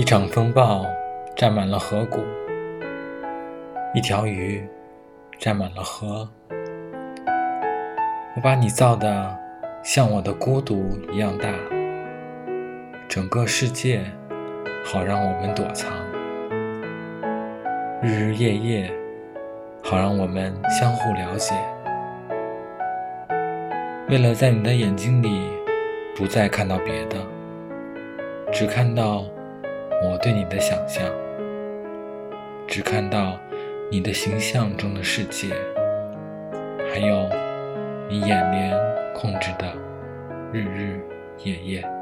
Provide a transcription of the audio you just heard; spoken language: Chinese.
一场风暴占满了河谷，一条鱼占满了河。我把你造的像我的孤独一样大，整个世界好让我们躲藏，日日夜夜好让我们相互了解。为了在你的眼睛里不再看到别的，只看到。我对你的想象，只看到你的形象中的世界，还有你眼帘控制的日日夜夜。